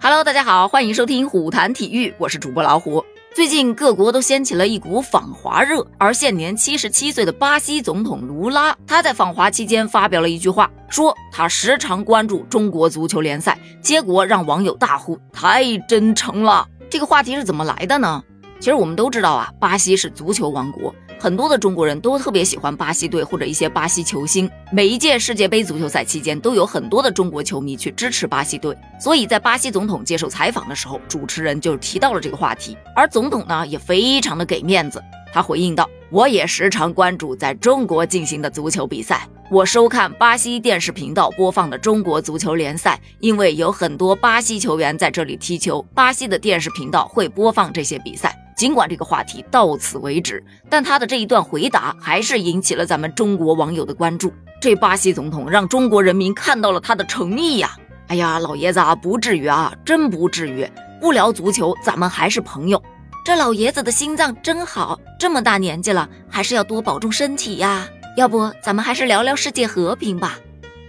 Hello，大家好，欢迎收听虎谈体育，我是主播老虎。最近各国都掀起了一股访华热，而现年七十七岁的巴西总统卢拉，他在访华期间发表了一句话，说他时常关注中国足球联赛，结果让网友大呼太真诚了。这个话题是怎么来的呢？其实我们都知道啊，巴西是足球王国。很多的中国人都特别喜欢巴西队或者一些巴西球星。每一届世界杯足球赛期间，都有很多的中国球迷去支持巴西队。所以在巴西总统接受采访的时候，主持人就提到了这个话题。而总统呢，也非常的给面子，他回应道：“我也时常关注在中国进行的足球比赛，我收看巴西电视频道播放的中国足球联赛，因为有很多巴西球员在这里踢球，巴西的电视频道会播放这些比赛。”尽管这个话题到此为止，但他的这一段回答还是引起了咱们中国网友的关注。这巴西总统让中国人民看到了他的诚意呀！哎呀，老爷子啊，不至于啊，真不至于。不聊足球，咱们还是朋友。这老爷子的心脏真好，这么大年纪了，还是要多保重身体呀。要不，咱们还是聊聊世界和平吧。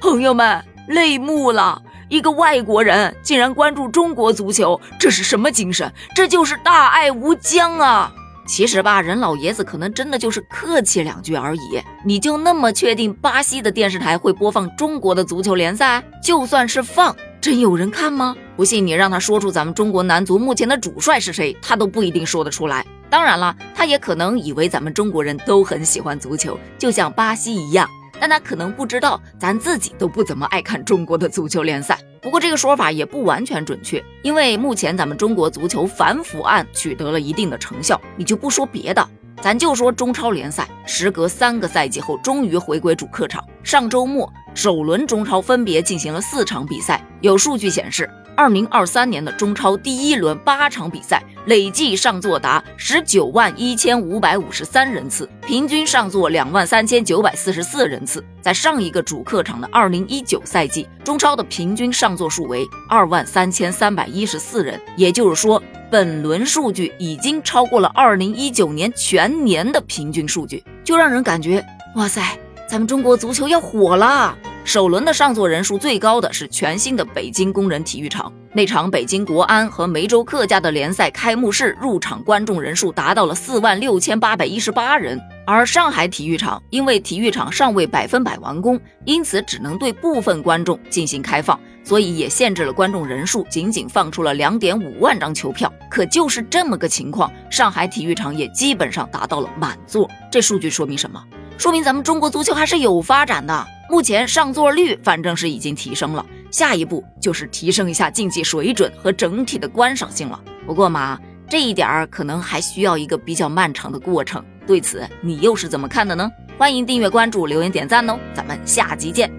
朋友们，泪目了。一个外国人竟然关注中国足球，这是什么精神？这就是大爱无疆啊！其实吧，任老爷子可能真的就是客气两句而已。你就那么确定巴西的电视台会播放中国的足球联赛？就算是放，真有人看吗？不信你让他说出咱们中国男足目前的主帅是谁，他都不一定说得出来。当然了，他也可能以为咱们中国人都很喜欢足球，就像巴西一样。但他可能不知道，咱自己都不怎么爱看中国的足球联赛。不过这个说法也不完全准确，因为目前咱们中国足球反腐案取得了一定的成效。你就不说别的，咱就说中超联赛，时隔三个赛季后终于回归主客场。上周末首轮中超分别进行了四场比赛，有数据显示。二零二三年的中超第一轮八场比赛，累计上座达十九万一千五百五十三人次，平均上座两万三千九百四十四人次。在上一个主客场的二零一九赛季，中超的平均上座数为二万三千三百一十四人，也就是说，本轮数据已经超过了二零一九年全年的平均数据，就让人感觉，哇塞，咱们中国足球要火了。首轮的上座人数最高的是全新的北京工人体育场，那场北京国安和梅州客家的联赛开幕式入场观众人数达到了四万六千八百一十八人。而上海体育场因为体育场尚未百分百完工，因此只能对部分观众进行开放，所以也限制了观众人数，仅仅放出了两点五万张球票。可就是这么个情况，上海体育场也基本上达到了满座。这数据说明什么？说明咱们中国足球还是有发展的。目前上座率反正是已经提升了，下一步就是提升一下竞技水准和整体的观赏性了。不过嘛，这一点儿可能还需要一个比较漫长的过程。对此，你又是怎么看的呢？欢迎订阅、关注、留言、点赞哦！咱们下集见。